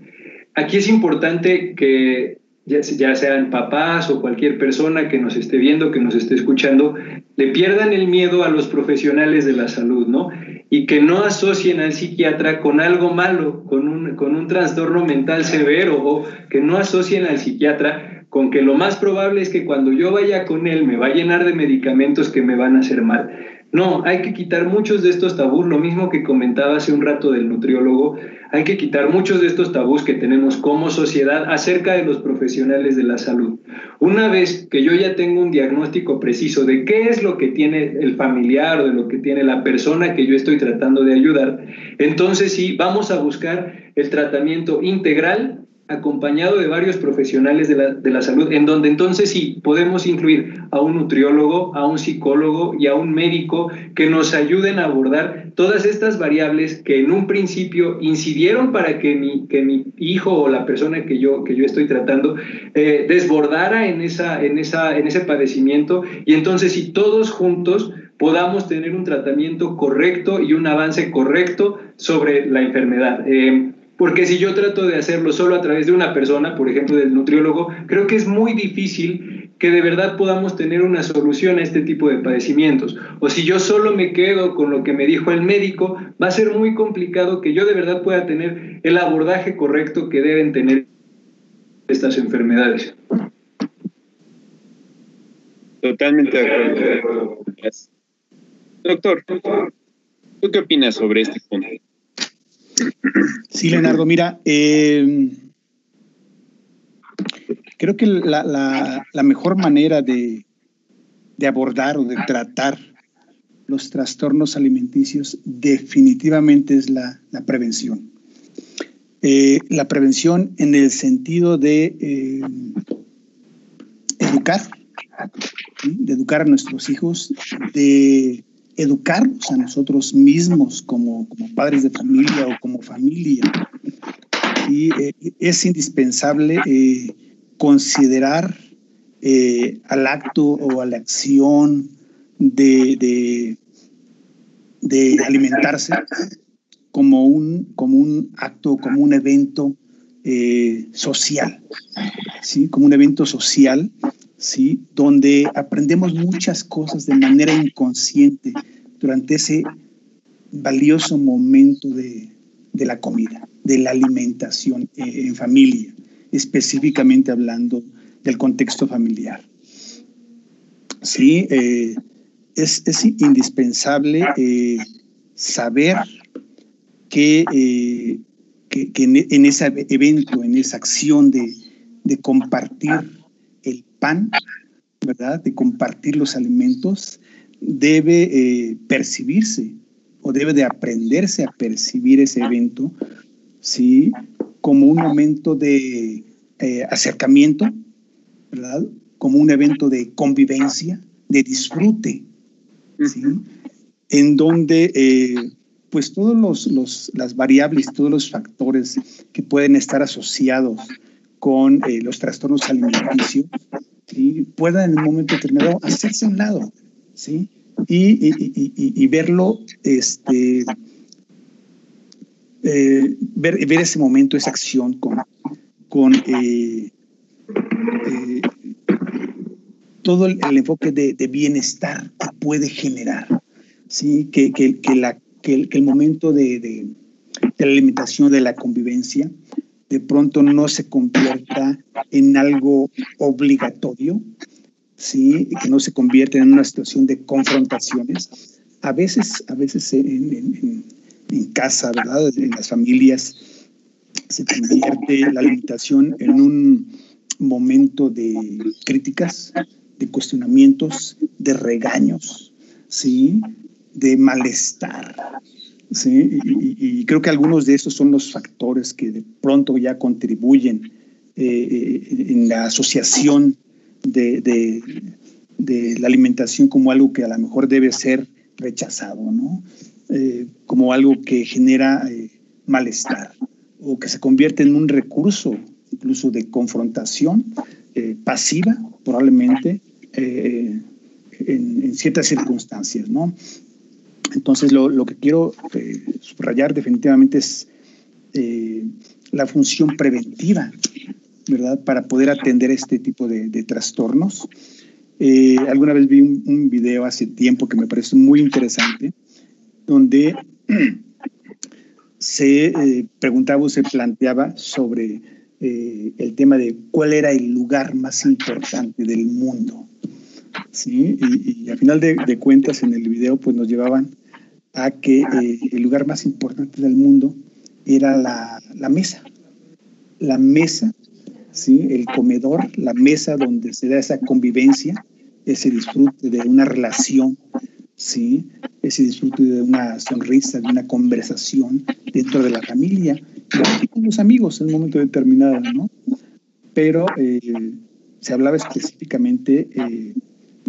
Aquí es importante que ya, sean papás o cualquier persona que nos esté viendo, que nos esté escuchando, le pierdan el miedo a los profesionales de la salud, ¿no? Y que no asocien al psiquiatra con algo malo, con un, con un trastorno mental severo, o que no asocien al psiquiatra con que lo más probable es que cuando yo vaya con él me va a llenar de medicamentos que me van a hacer mal. No, hay que quitar muchos de estos tabús, lo mismo que comentaba hace un rato del nutriólogo, hay que quitar muchos de estos tabús que tenemos como sociedad acerca de los profesionales de la salud. Una vez que yo ya tengo un diagnóstico preciso de qué es lo que tiene el familiar o de lo que tiene la persona que yo estoy tratando de ayudar, entonces sí, vamos a buscar el tratamiento integral acompañado de varios profesionales de la, de la, salud, en donde entonces sí podemos incluir a un nutriólogo, a un psicólogo y a un médico que nos ayuden a abordar todas estas variables que en un principio incidieron para que mi, que mi hijo o la persona que yo, que yo estoy tratando eh, desbordara en, esa, en, esa, en ese padecimiento y entonces si todos juntos podamos tener un tratamiento correcto y un avance correcto sobre la enfermedad. Eh, porque si yo trato de hacerlo solo a través de una persona, por ejemplo del nutriólogo, creo que es muy difícil que de verdad podamos tener una solución a este tipo de padecimientos. O si yo solo me quedo con lo que me dijo el médico, va a ser muy complicado que yo de verdad pueda tener el abordaje correcto que deben tener estas enfermedades. Totalmente de acuerdo. Doctor, ¿tú qué opinas sobre este punto? Sí, Leonardo, mira, eh, creo que la, mejor manera de, abordar o de tratar los trastornos alimenticios definitivamente es la, prevención. Eh, la prevención en el sentido de eh, educar, de educar a nuestros hijos, de educarnos a nosotros mismos como, padres de familia o como familia. Y eh, es indispensable eh, considerar eh, al acto o a la acción de, de alimentarse como un, como un acto, como un evento social, ¿sí? como un evento social, ¿sí? donde aprendemos muchas cosas de manera inconsciente durante ese valioso momento de, de la comida, de la alimentación eh, en familia, específicamente hablando del contexto familiar. Sí, eh, es, indispensable eh, saber que, que, en, en, ese evento, en esa acción de, de compartir pan, ¿verdad? De compartir los alimentos, debe percibirse o debe de aprenderse a percibir ese evento, ¿sí? Como un momento de eh, acercamiento, ¿verdad? Como un evento de convivencia, de disfrute, ¿sí? En donde, eh, pues, todos los, los, las variables, todos los factores que pueden estar asociados con eh, los trastornos alimenticios, ¿sí? puedan en un momento determinado hacerse a un lado, ¿sí? y, y, y, verlo, este, eh, ver, ver, ese momento, esa acción con, con eh, eh, todo el, enfoque de, de, bienestar que puede generar, ¿sí? que, que, que, la, que, el, el momento de, de, de la alimentación, de la convivencia, de pronto no se convierta en algo obligatorio, ¿sí? que no se convierte en una situación de confrontaciones. A veces, a veces en, en, en casa, ¿verdad? En las familias se convierte la alimentación en un momento de críticas, de cuestionamientos, de regaños, ¿sí? de malestar. ¿Sí? Y, creo que algunos de esos son los factores que de pronto ya contribuyen eh, en la asociación de, la alimentación como algo que a lo mejor debe ser rechazado, ¿no? Eh, como algo que genera eh, malestar o que se convierte en un recurso incluso de confrontación eh, pasiva, probablemente, eh, en, en, ciertas circunstancias, ¿no? Entonces, lo, lo que quiero eh, subrayar definitivamente es la función preventiva ¿verdad? Para poder atender este tipo de, de trastornos. Eh, alguna vez vi un, video hace tiempo que me parece muy interesante, donde [clears throat] se eh, preguntaba o se planteaba sobre eh, el tema de cuál era el lugar más importante del mundo. ¿sí? Y, y al final de, cuentas en el video pues nos llevaban a que eh, el lugar más importante del mundo era la, la mesa. La mesa ¿sí? el comedor, la mesa donde se da esa convivencia, ese disfrute de una relación, ¿sí? ese disfrute de una sonrisa, de una conversación dentro de la familia, con los amigos en un momento determinado, ¿no? Pero eh, se hablaba específicamente eh,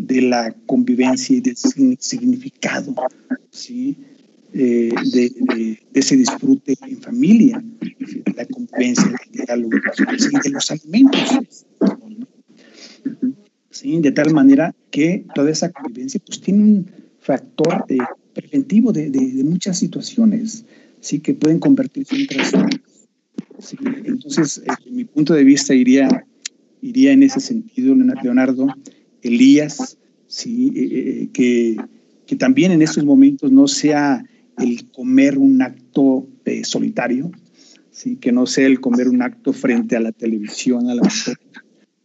de la convivencia y del significado, ¿sí? Eh, de, de, ese disfrute en familia, la convivencia, de los alimentos. ¿sí? De tal manera que toda esa convivencia pues, tiene un factor eh, preventivo de, de, muchas situaciones ¿sí? que pueden convertirse en trastornos. ¿sí? Entonces, eh, mi punto de vista iría, iría en ese sentido, Leonardo, Elías, ¿sí? Eh, que, que también en estos momentos no sea el comer un acto eh, solitario, ¿sí? que no sea el comer un acto frente a la televisión, a la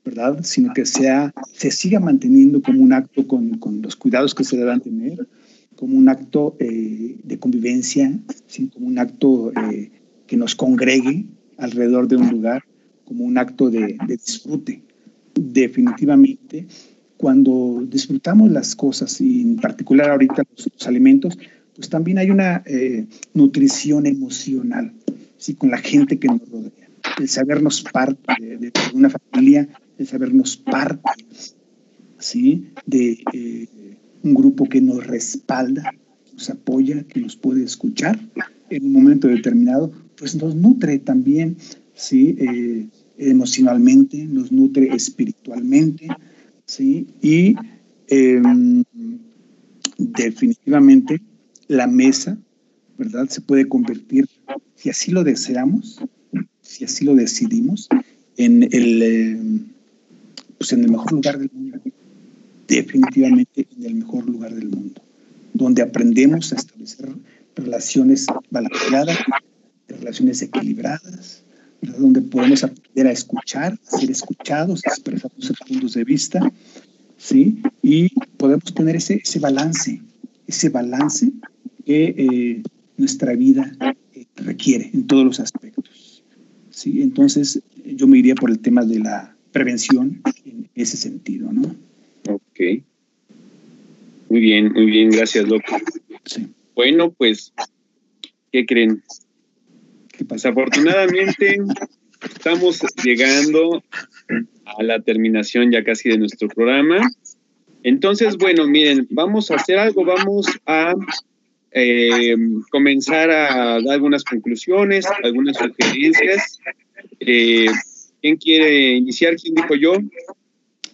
¿verdad? Sino que sea, se siga manteniendo como un acto con, con los cuidados que se deban tener, como un acto eh, de convivencia, como un acto eh, que nos congregue alrededor de un lugar, como un acto de, de disfrute. Definitivamente, cuando disfrutamos las cosas, y en particular ahorita los, alimentos, pues también hay una eh, nutrición emocional, ¿sí? con la gente que nos rodea. El sabernos parte de, de una familia, el sabernos parte ¿sí? de eh, un grupo que nos respalda, nos apoya, que nos puede escuchar en un momento determinado, pues nos nutre también ¿sí? Eh, emocionalmente, nos nutre espiritualmente, ¿sí? y em, definitivamente la mesa, ¿verdad? Se puede convertir, si así lo deseamos, si así lo decidimos, en el, eh, pues en el mejor lugar del mundo. Definitivamente en el mejor lugar del mundo, donde aprendemos a establecer relaciones balanceadas, relaciones equilibradas, donde podemos aprender a escuchar, ser escuchados, expresar nuestros puntos de vista, ¿sí? Y podemos tener ese, ese balance, ese balance que eh, nuestra vida eh, requiere en todos los aspectos. ¿sí? Entonces, yo me iría por el tema de la prevención en ese sentido, ¿no? Ok. Muy bien, muy bien, gracias, loco. Sí. Bueno, pues, ¿qué creen? ¿Qué pasa? Desafortunadamente, [laughs] estamos llegando a la terminación ya casi de nuestro programa. Entonces, bueno, miren, vamos a hacer algo, vamos a eh, comenzar a dar algunas conclusiones, algunas sugerencias. Eh, ¿Quién quiere iniciar? ¿Quién dijo yo?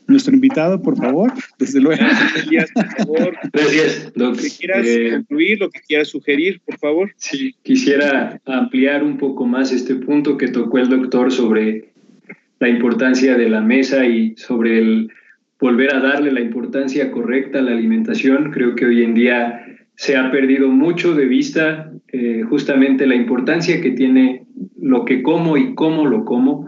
Nuestro invitado, por favor, desde luego. Elías, por favor. Gracias, Lo Doc. que quieras Eh, concluir, lo que quieras sugerir, por favor. Sí, quisiera ampliar un poco más este punto que tocó el doctor sobre la importancia de la mesa y sobre el volver a darle la importancia correcta a la alimentación. Creo que hoy en día se ha perdido mucho de vista eh, justamente la importancia que tiene lo que como y cómo lo como,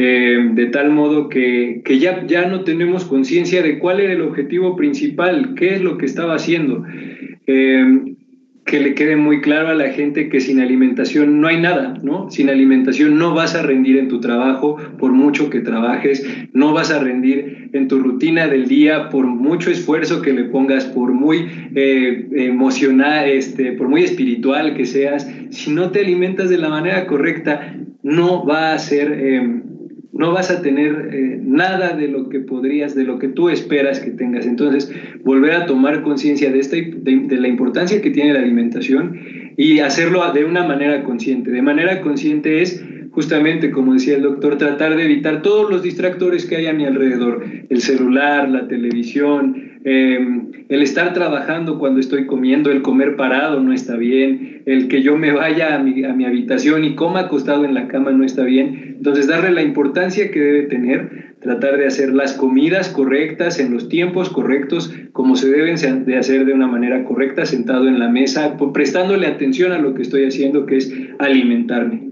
eh, de tal modo que, que ya, ya no tenemos conciencia de cuál era el objetivo principal, qué es lo que estaba haciendo. Eh, que le quede muy claro a la gente que sin alimentación no hay nada, ¿no? Sin alimentación no vas a rendir en tu trabajo por mucho que trabajes, no vas a rendir en tu rutina del día por mucho esfuerzo que le pongas, por muy eh, emocional, este, por muy espiritual que seas, si no te alimentas de la manera correcta, no va a ser... Eh, no vas a tener eh, nada de lo que podrías, de lo que tú esperas que tengas. Entonces, volver a tomar conciencia de, esta, de, de, la importancia que tiene la alimentación y hacerlo de una manera consciente. De manera consciente es justamente, como decía el doctor, tratar de evitar todos los distractores que hay a mi alrededor, el celular, la televisión, eh, el estar trabajando cuando estoy comiendo, el comer parado no está bien, el que yo me vaya a mi, a mi habitación y coma acostado en la cama no está bien. Entonces, darle la importancia que debe tener, tratar de hacer las comidas correctas en los tiempos correctos, como se deben de hacer de una manera correcta, sentado en la mesa, prestándole atención a lo que estoy haciendo, que es alimentarme.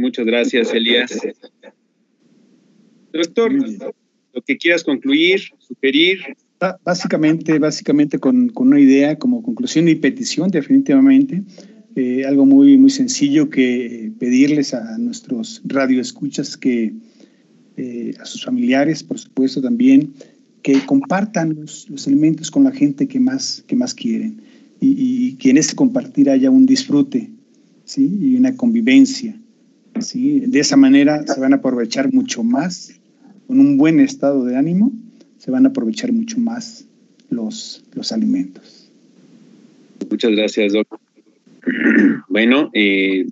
Muchas gracias, Elías. Doctor, lo que quieras concluir, sugerir. Básicamente, básicamente con, con una idea como conclusión y petición, definitivamente, eh, algo muy, muy sencillo que pedirles a nuestros radioescuchas que eh, a sus familiares, por supuesto, también, que compartan los, los alimentos con la gente que más, que más quieren y, y, que en ese compartir haya un disfrute ¿sí? y una convivencia. ¿Sí? De esa manera se van a aprovechar mucho más, con un buen estado de ánimo, se van a aprovechar mucho más los, los alimentos. Muchas gracias, doctor. [clears throat] Bueno, eh,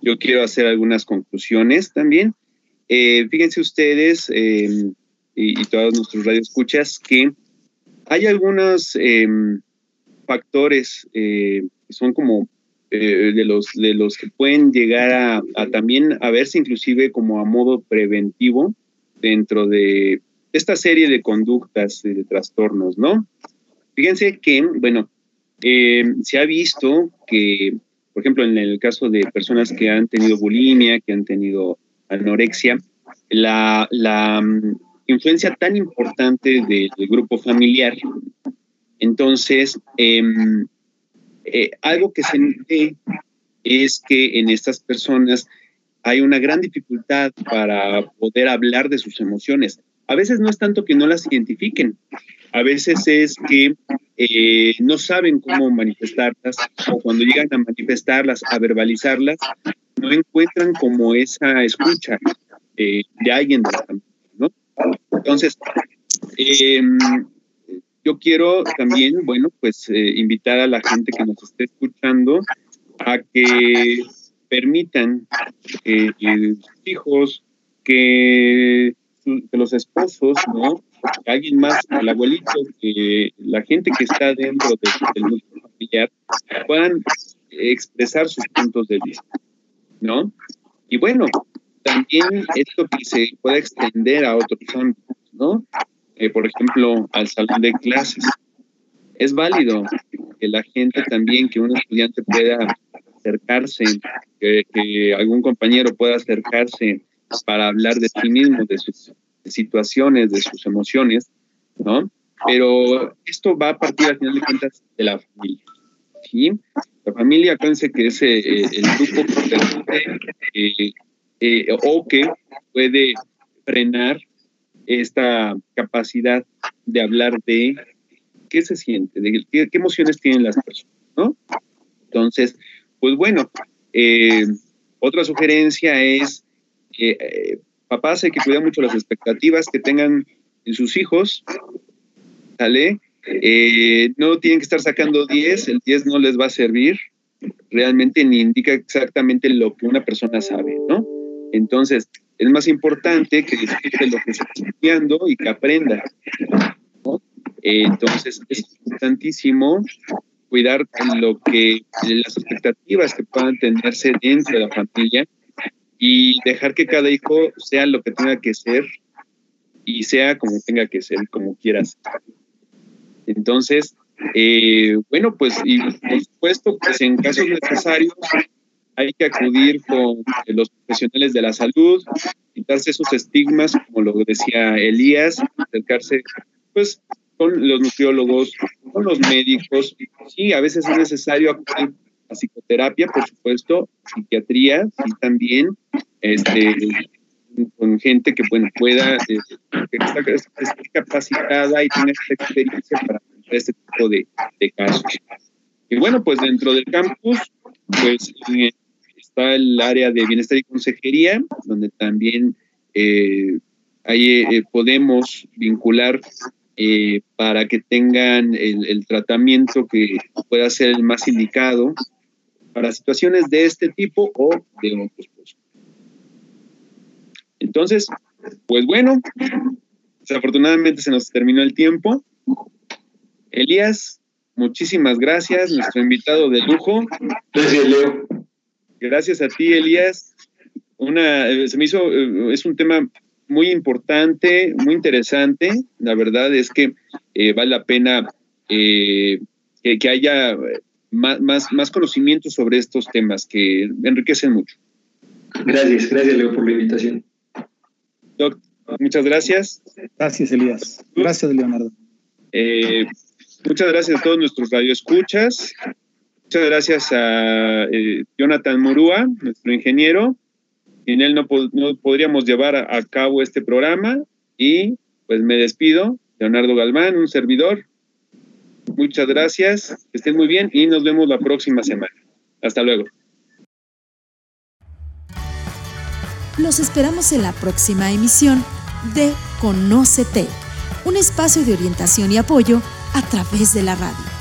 yo quiero hacer algunas conclusiones también. Eh, fíjense ustedes eh, y, y, todos nuestros radioescuchas que hay algunos factores que son como de, los, de los que pueden llegar a, a, también a verse inclusive como a modo preventivo dentro de esta serie de conductas de, de trastornos, ¿no? Fíjense que, bueno, eh, se ha visto que, por ejemplo, en el caso de personas que han tenido bulimia, que han tenido anorexia, la, la um, influencia tan importante del, del grupo familiar. Entonces, eh, eh, algo que se ve es que en estas personas hay una gran dificultad para poder hablar de sus emociones. A veces no es tanto que no las identifiquen, a veces es que eh, no saben cómo manifestarlas o cuando llegan a manifestarlas, a verbalizarlas, no encuentran como esa escucha eh, de alguien de ¿no? Entonces, eh, yo quiero también, bueno, pues eh, invitar a la gente que nos esté escuchando a que permitan eh, sus hijos, que, los esposos, ¿no? alguien más, el abuelito, que la gente que está dentro del núcleo familiar puedan expresar sus puntos de vista, ¿no? Y bueno, también esto que se pueda extender a otros ámbitos, ¿no? Eh, por ejemplo, al salón de clases. Es válido que la gente también, que un estudiante pueda acercarse, que, algún compañero pueda acercarse para hablar de sí mismo, de sus situaciones, de sus emociones, ¿no? Pero esto va a partir, al final de cuentas, de la familia, ¿sí? La familia, acuérdense que es eh, el grupo eh, eh, o que puede frenar esta capacidad de hablar de qué se siente, de qué, emociones tienen las personas, ¿no? Entonces, pues bueno, eh, otra sugerencia es, eh, papás hay que cuidar mucho las expectativas que tengan en sus hijos, ¿sale? Eh, no tienen que estar sacando 10, el 10 no les va a servir, realmente ni indica exactamente lo que una persona sabe, ¿no? Entonces, es más importante que disfrute lo que está estudiando y que aprenda. entonces, es importantísimo cuidar lo que, las expectativas que puedan tenerse dentro de la familia y dejar que cada hijo sea lo que tenga que ser y sea como tenga que ser, como quieras. Entonces, eh, bueno, pues, y por supuesto, pues en casos necesarios, hay que acudir con los profesionales de la salud, quitarse esos estigmas, como lo decía Elías, acercarse pues con los nutriólogos, con los médicos. Sí, a veces es necesario acudir a psicoterapia, por supuesto, psiquiatría, y también este, con gente que bueno, pueda, eh, que esté capacitada y tenga esta experiencia para este tipo de, de casos. Y bueno, pues dentro del campus, pues está el área de bienestar y consejería, donde también eh, ahí eh, podemos vincular eh, para que tengan el, tratamiento que pueda ser el más indicado para situaciones de este tipo o de otros. Entonces, pues bueno, desafortunadamente se nos terminó el tiempo. Elías, muchísimas gracias, nuestro invitado de lujo. Gracias, Leo. Gracias a ti, Elías. Una, eh, se me hizo, eh, es un tema muy importante, muy interesante. La verdad es que eh, vale la pena que, haya más, más, más conocimiento sobre estos temas que enriquecen mucho. Gracias, gracias Leo por la invitación. Doc, muchas gracias. Gracias, Elías. Gracias, Leonardo. muchas gracias a todos nuestros radioescuchas. Muchas gracias a eh, Jonathan Murúa, nuestro ingeniero. Sin él no, podríamos llevar a, cabo este programa. Y pues me despido. Leonardo Galván, un servidor. Muchas gracias. Que estén muy bien y nos vemos la próxima semana. Hasta luego. Los esperamos en la próxima emisión de Conócete, un espacio de orientación y apoyo a través de la radio.